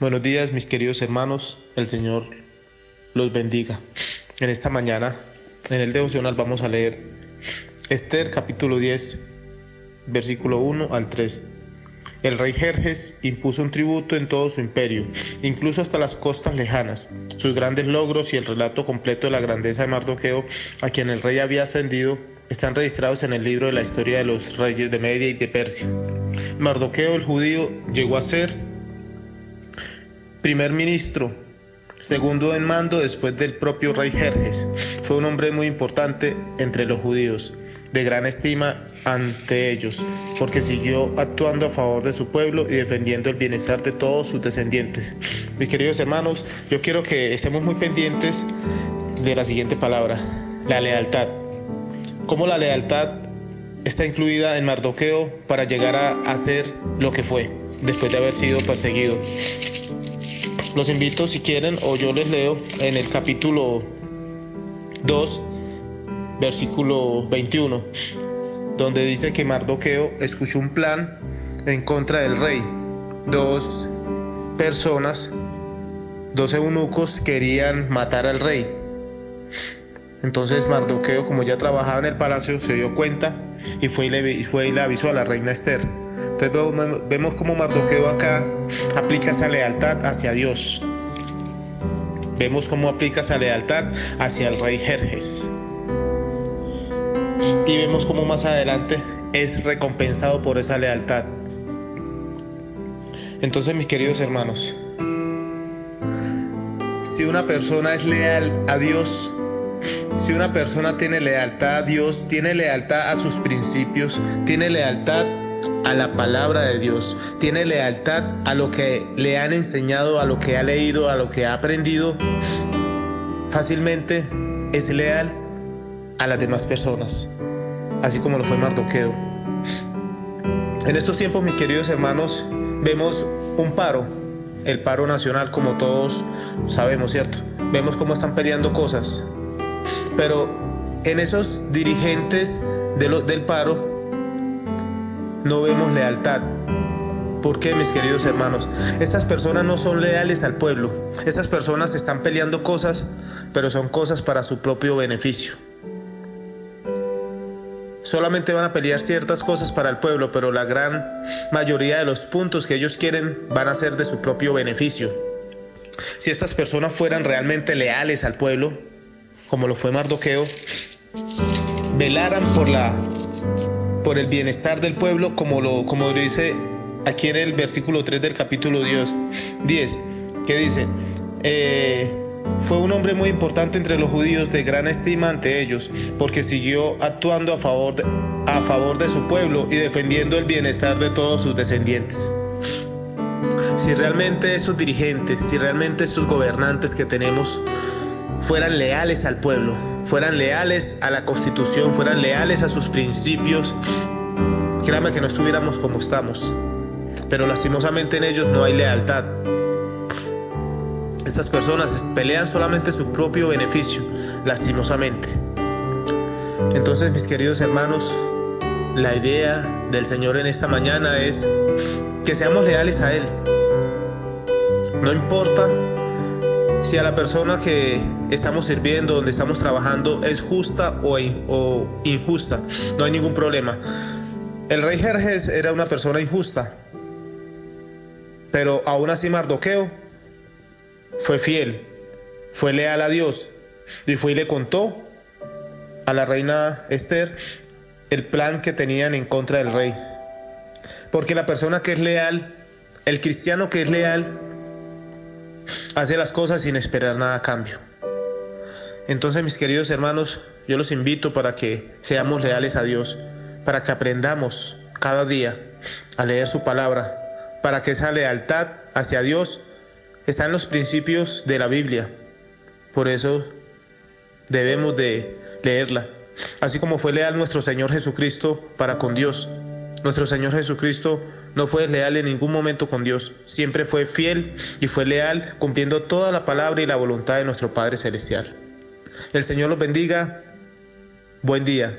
Buenos días mis queridos hermanos, el Señor los bendiga. En esta mañana, en el devocional vamos a leer Esther capítulo 10, versículo 1 al 3. El rey Jerjes impuso un tributo en todo su imperio, incluso hasta las costas lejanas. Sus grandes logros y el relato completo de la grandeza de Mardoqueo, a quien el rey había ascendido, están registrados en el libro de la historia de los reyes de Media y de Persia. Mardoqueo el judío llegó a ser primer ministro, segundo en mando después del propio rey Jerjes. Fue un hombre muy importante entre los judíos, de gran estima ante ellos, porque siguió actuando a favor de su pueblo y defendiendo el bienestar de todos sus descendientes. Mis queridos hermanos, yo quiero que estemos muy pendientes de la siguiente palabra, la lealtad. Cómo la lealtad está incluida en Mardoqueo para llegar a hacer lo que fue, después de haber sido perseguido. Los invito si quieren o yo les leo en el capítulo 2, versículo 21, donde dice que Mardoqueo escuchó un plan en contra del rey. Dos personas, dos eunucos querían matar al rey. Entonces Mardoqueo, como ya trabajaba en el palacio, se dio cuenta y fue y le, fue y le avisó a la reina Esther. Entonces vemos cómo Mardoqueo acá aplica esa lealtad hacia Dios. Vemos cómo aplica esa lealtad hacia el rey Jerjes. Y vemos cómo más adelante es recompensado por esa lealtad. Entonces, mis queridos hermanos, si una persona es leal a Dios, si una persona tiene lealtad a Dios, tiene lealtad a sus principios, tiene lealtad a la palabra de Dios, tiene lealtad a lo que le han enseñado, a lo que ha leído, a lo que ha aprendido, fácilmente es leal a las demás personas, así como lo fue Mardoqueo. En estos tiempos, mis queridos hermanos, vemos un paro, el paro nacional, como todos sabemos, ¿cierto? Vemos cómo están peleando cosas, pero en esos dirigentes del paro no vemos lealtad. ¿Por qué, mis queridos hermanos? Estas personas no son leales al pueblo. Estas personas están peleando cosas, pero son cosas para su propio beneficio. Solamente van a pelear ciertas cosas para el pueblo, pero la gran mayoría de los puntos que ellos quieren van a ser de su propio beneficio. Si estas personas fueran realmente leales al pueblo, como lo fue Mardoqueo, velaran por la por el bienestar del pueblo, como lo, como dice aquí en el versículo 3 del capítulo 10, 10 que dice, eh, fue un hombre muy importante entre los judíos de gran estima ante ellos, porque siguió actuando a favor, a favor de su pueblo y defendiendo el bienestar de todos sus descendientes. Si realmente esos dirigentes, si realmente estos gobernantes que tenemos fueran leales al pueblo, fueran leales a la constitución, fueran leales a sus principios, créame que no estuviéramos como estamos. Pero lastimosamente en ellos no hay lealtad. Estas personas pelean solamente su propio beneficio, lastimosamente. Entonces, mis queridos hermanos, la idea del Señor en esta mañana es que seamos leales a Él. No importa si a la persona que estamos sirviendo, donde estamos trabajando, es justa o, injusta, no hay ningún problema. El rey Jerjes era una persona injusta, pero aún así Mardoqueo fue fiel, fue leal a Dios y fue y le contó a la reina Esther el plan que tenían en contra del rey. Porque la persona que es leal, el cristiano que es leal, hace las cosas sin esperar nada a cambio. Entonces, mis queridos hermanos, yo los invito para que seamos leales a Dios, para que aprendamos cada día a leer su palabra, para que esa lealtad hacia Dios está en los principios de la Biblia. Por eso debemos de leerla, así como fue leal nuestro Señor Jesucristo para con Dios. Nuestro Señor Jesucristo no fue leal en ningún momento con Dios, siempre fue fiel y fue leal cumpliendo toda la palabra y la voluntad de nuestro Padre Celestial. El Señor los bendiga. Buen día.